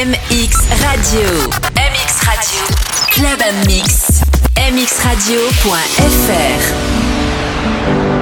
MX Radio. MX Radio. Club Mix. mxradio.fr. foreign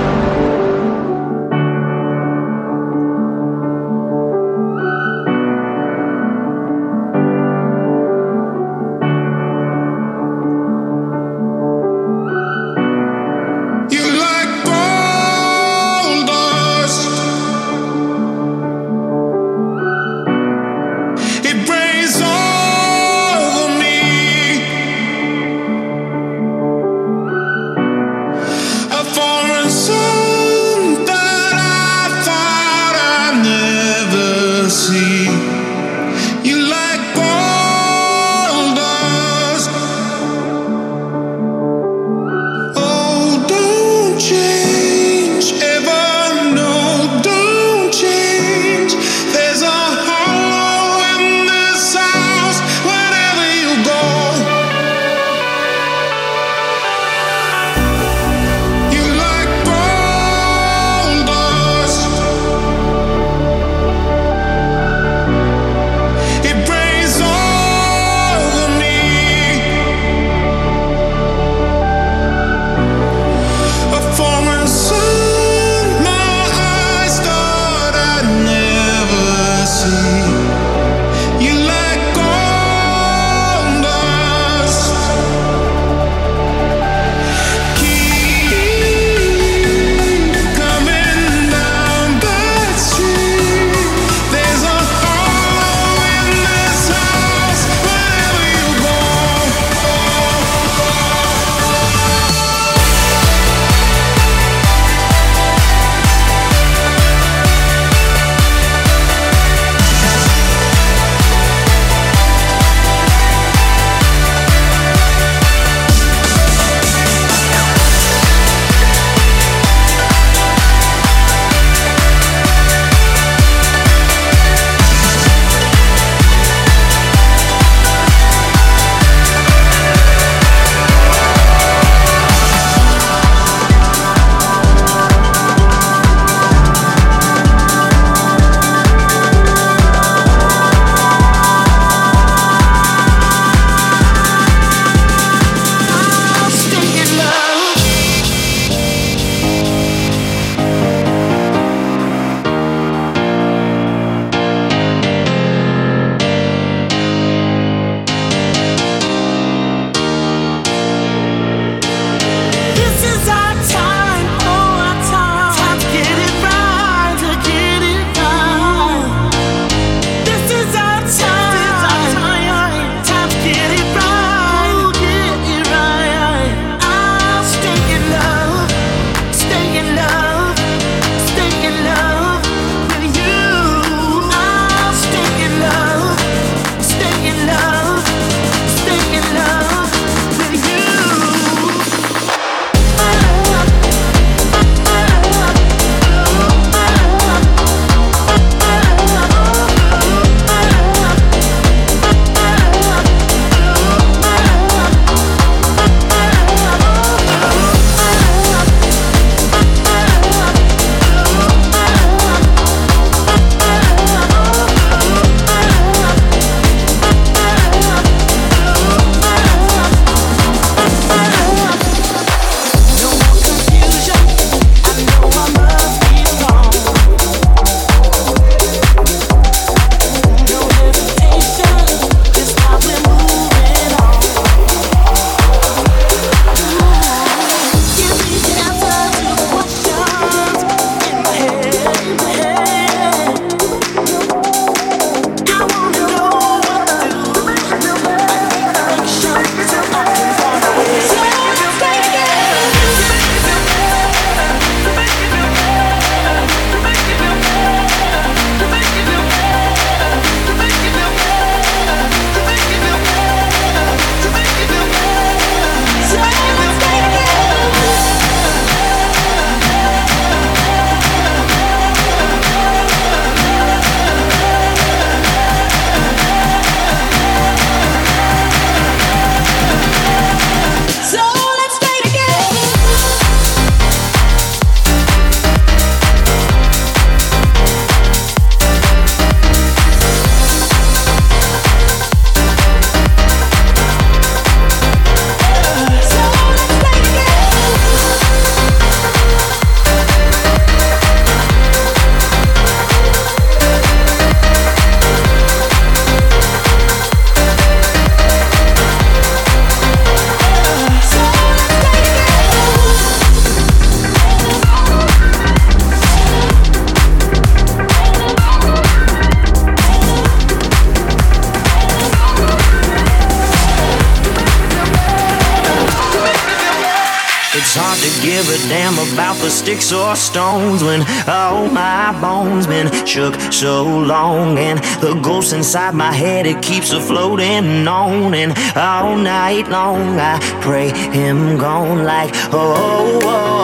shook so long and the ghost inside my head it keeps a floating on and all night long I pray him gone like oh oh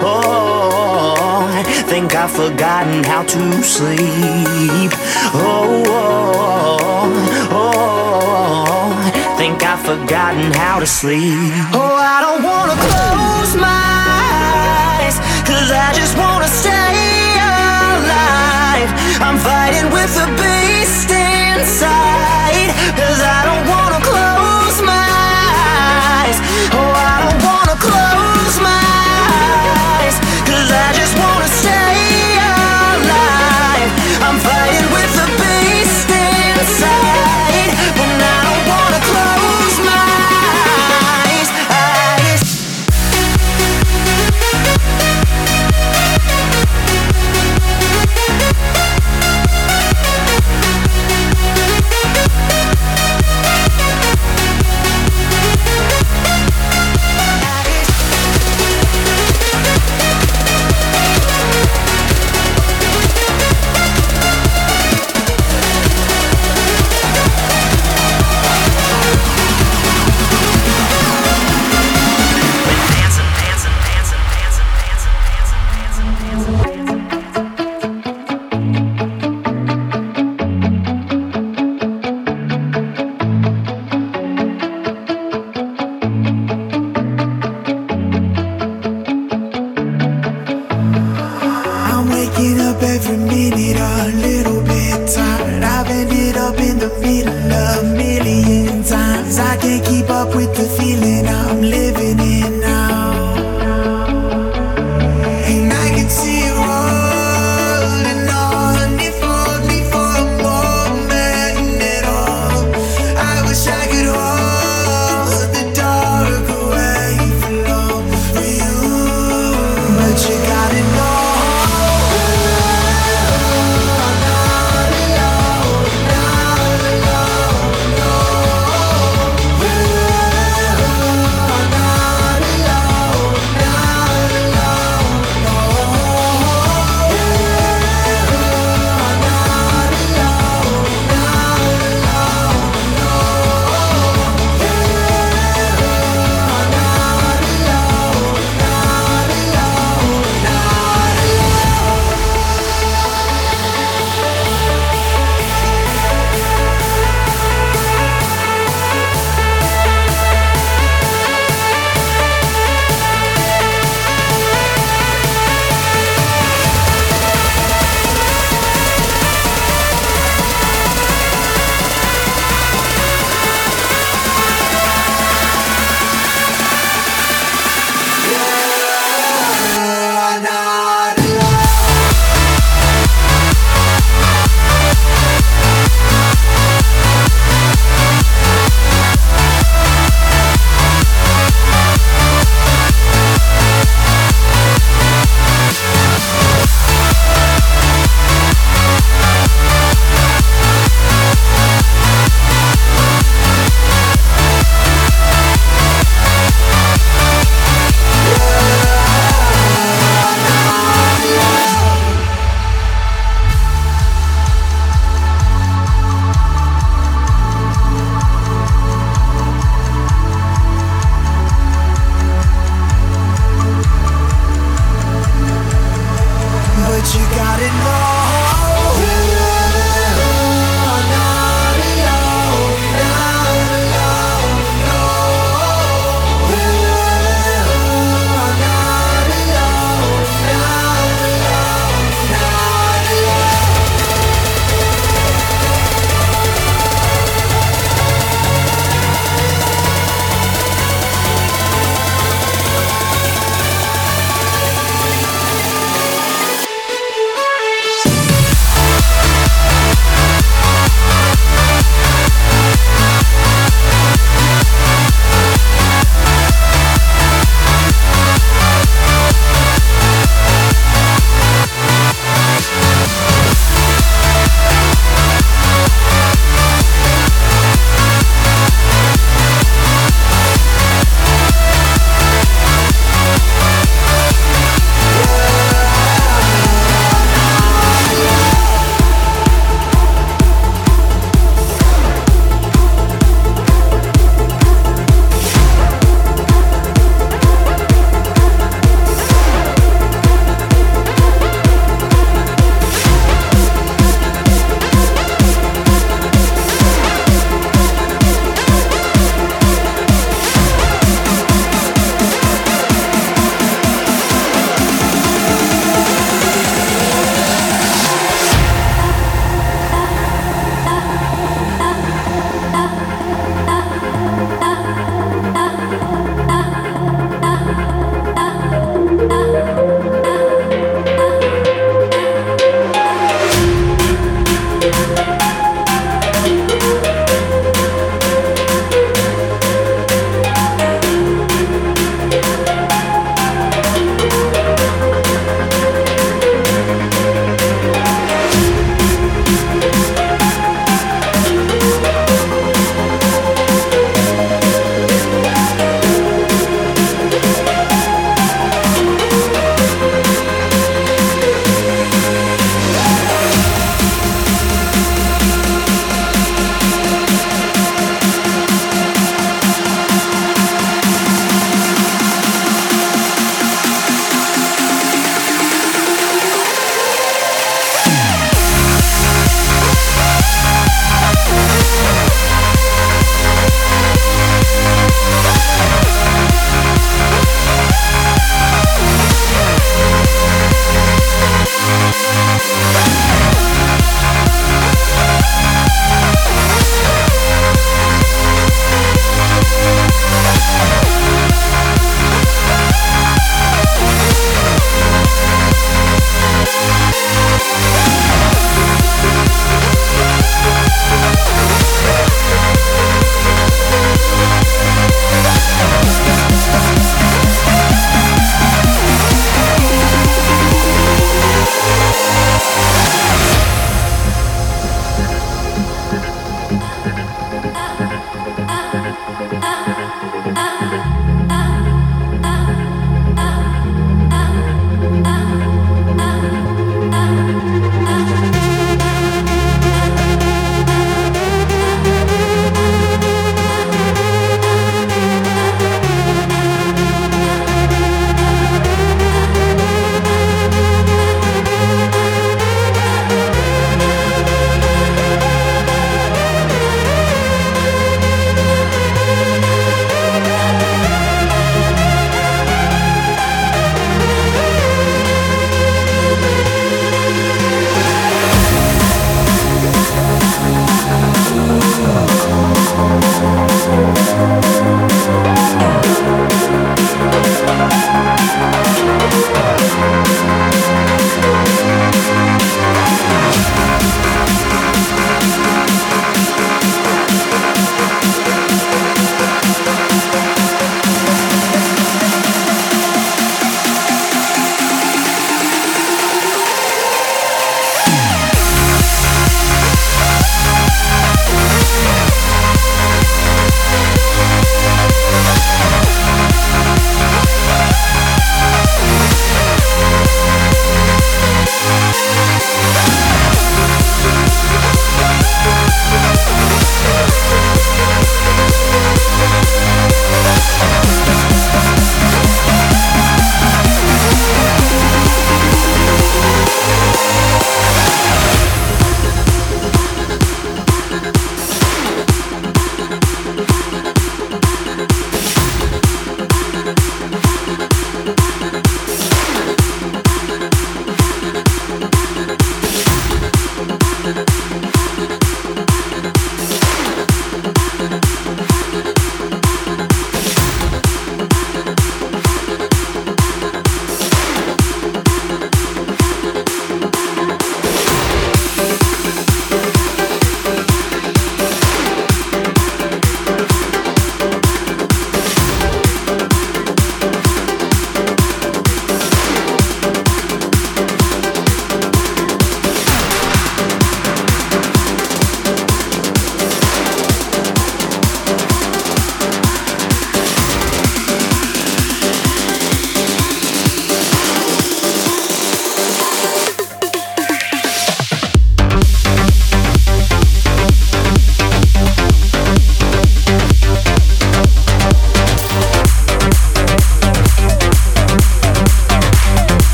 oh, oh think I've forgotten how to sleep oh oh oh think I've forgotten how to sleep. Oh, I don't wanna close my eyes, cause I just wanna stay. I'm fighting with the beast inside,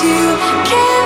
you can.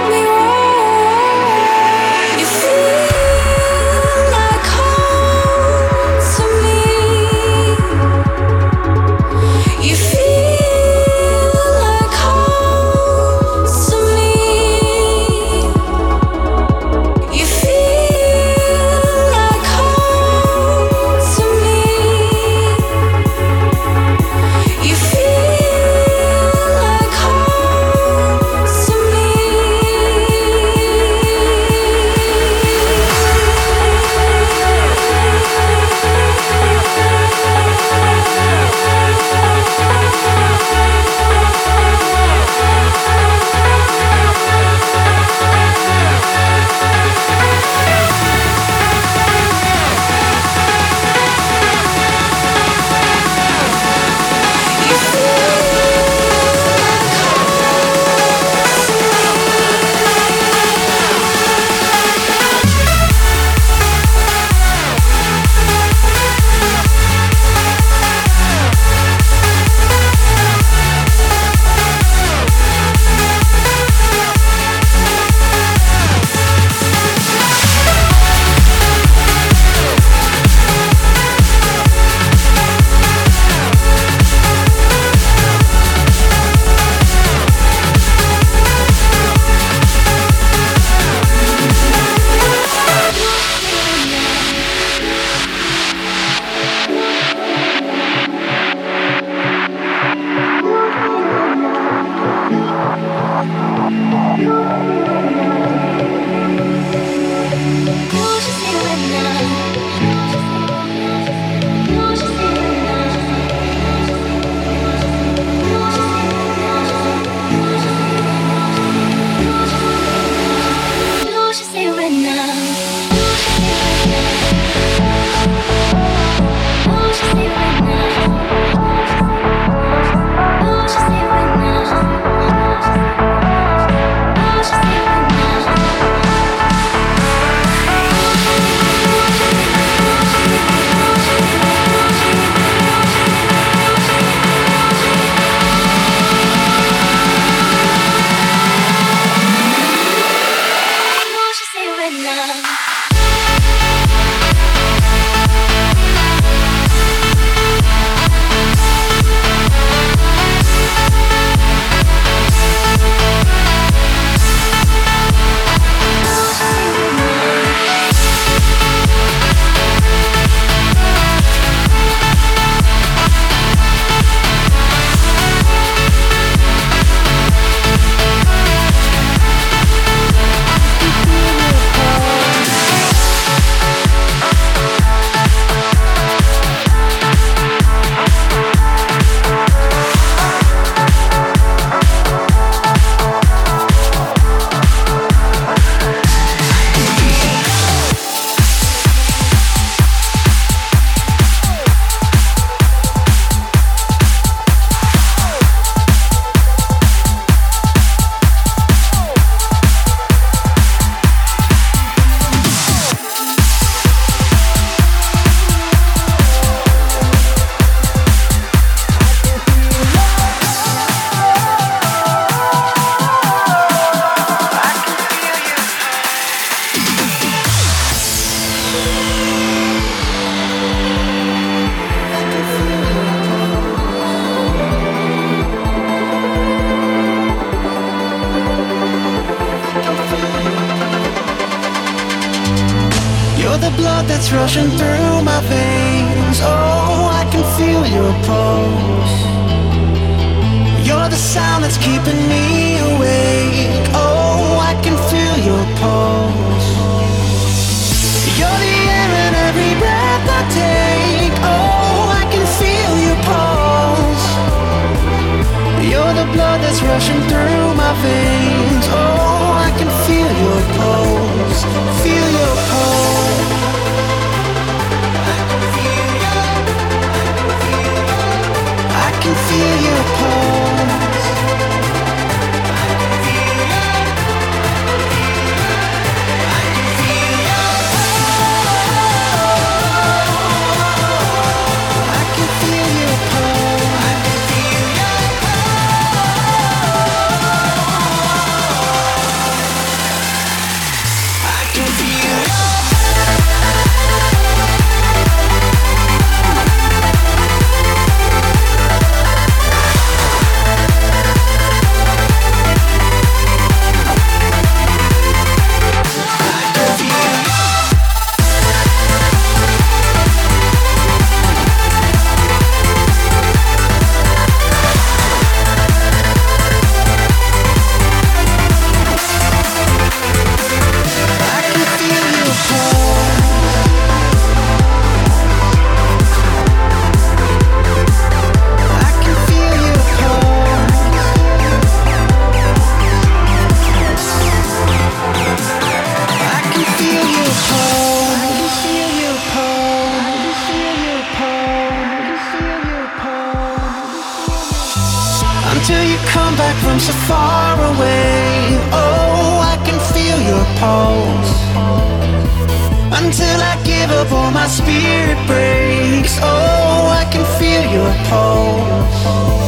Breaks. Oh, I can feel your pulse.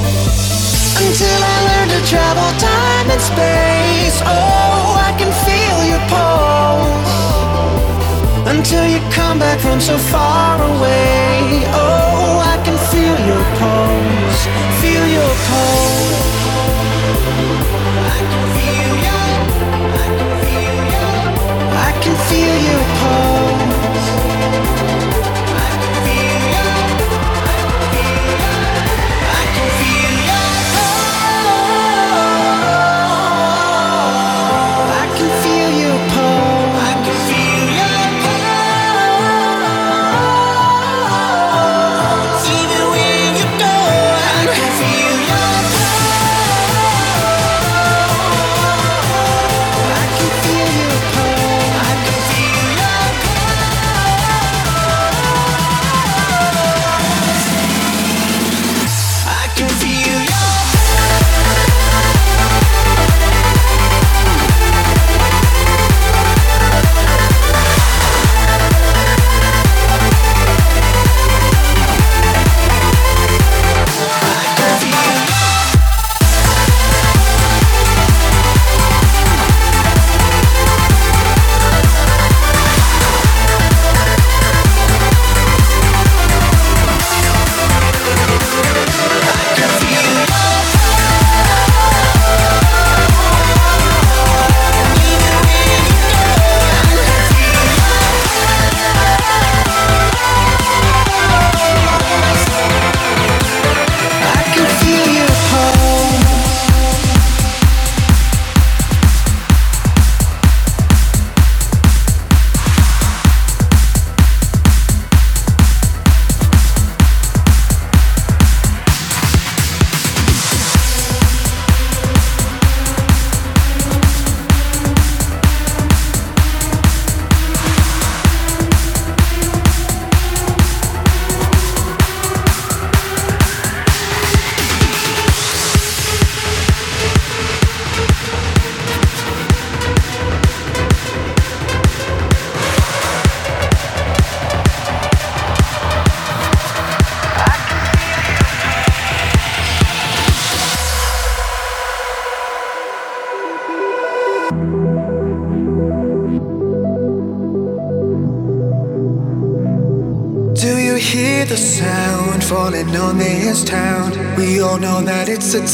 Until I learn to travel time and space. Oh, I can feel your pulse. Until you come back from so far away. Oh, I can feel your pulse. Feel your pulse.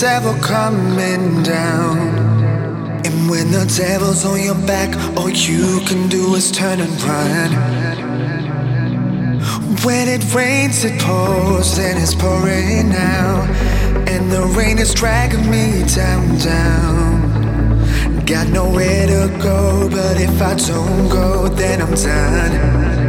Devil coming down. And when the devil's on your back, all you can do is turn and run. When it rains, it pours, and it's pouring out. And the rain is dragging me down, down. Got nowhere to go, but if I don't go, then I'm done.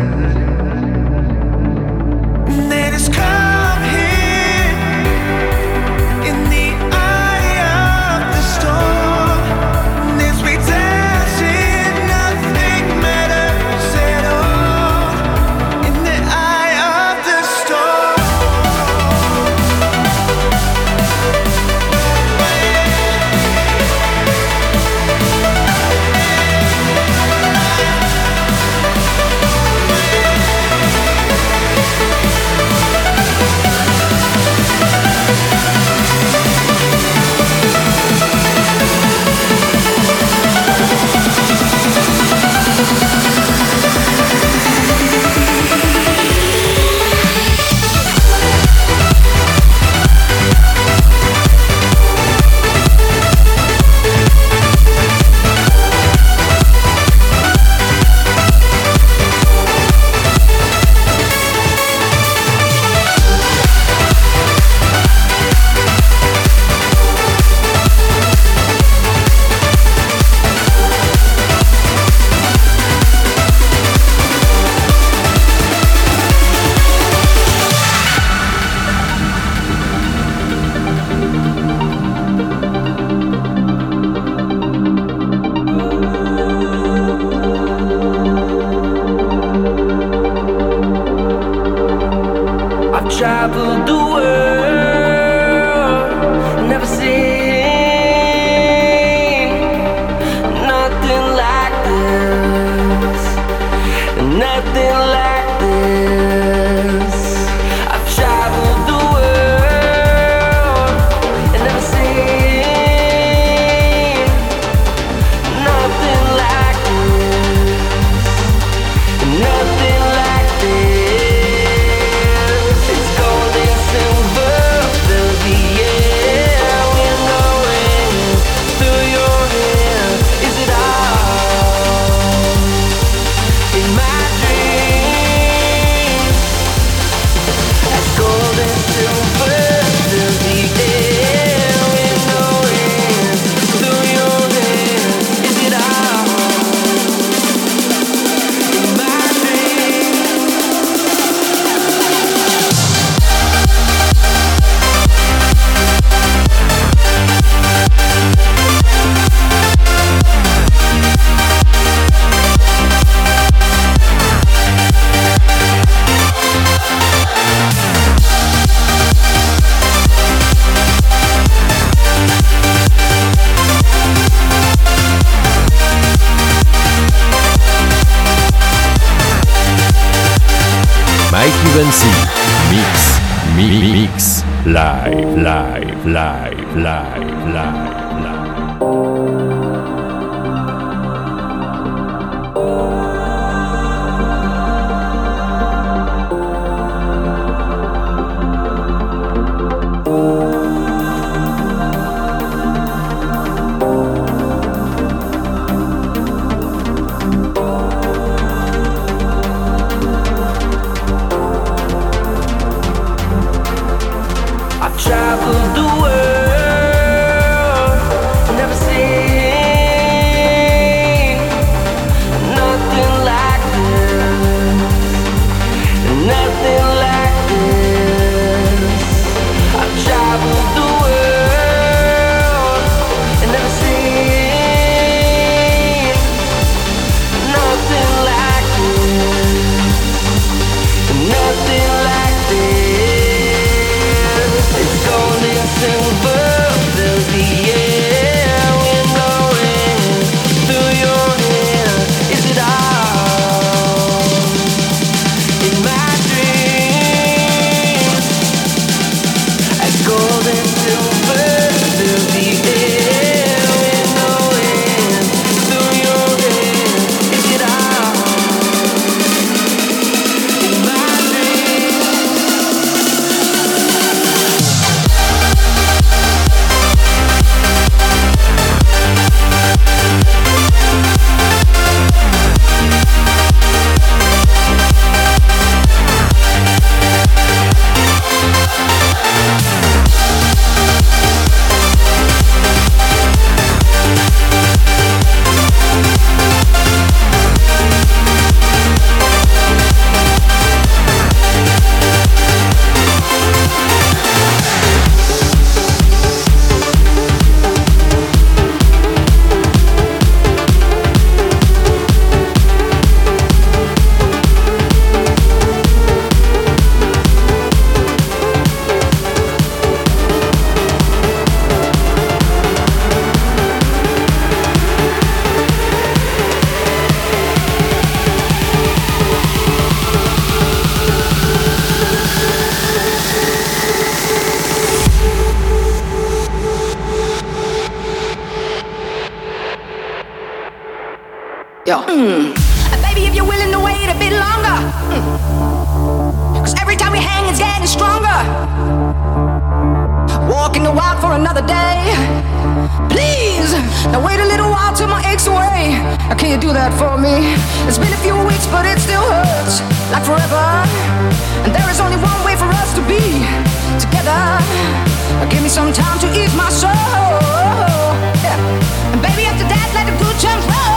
you do that for me. It's been a few weeks, but it still hurts like forever. And there is only one way for us to be together. Give me some time to ease my soul. Yeah. And baby, after that, let the good times roll.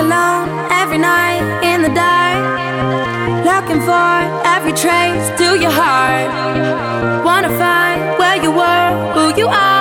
alone every night in the dark. Looking for every trace to your heart. Wanna find where you were, who you are.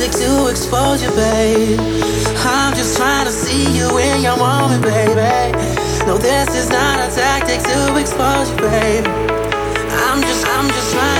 Tactic to expose you, babe. I'm just trying to see you in your moment, baby. No, this is not a tactic to expose you, babe. I'm just, I'm just trying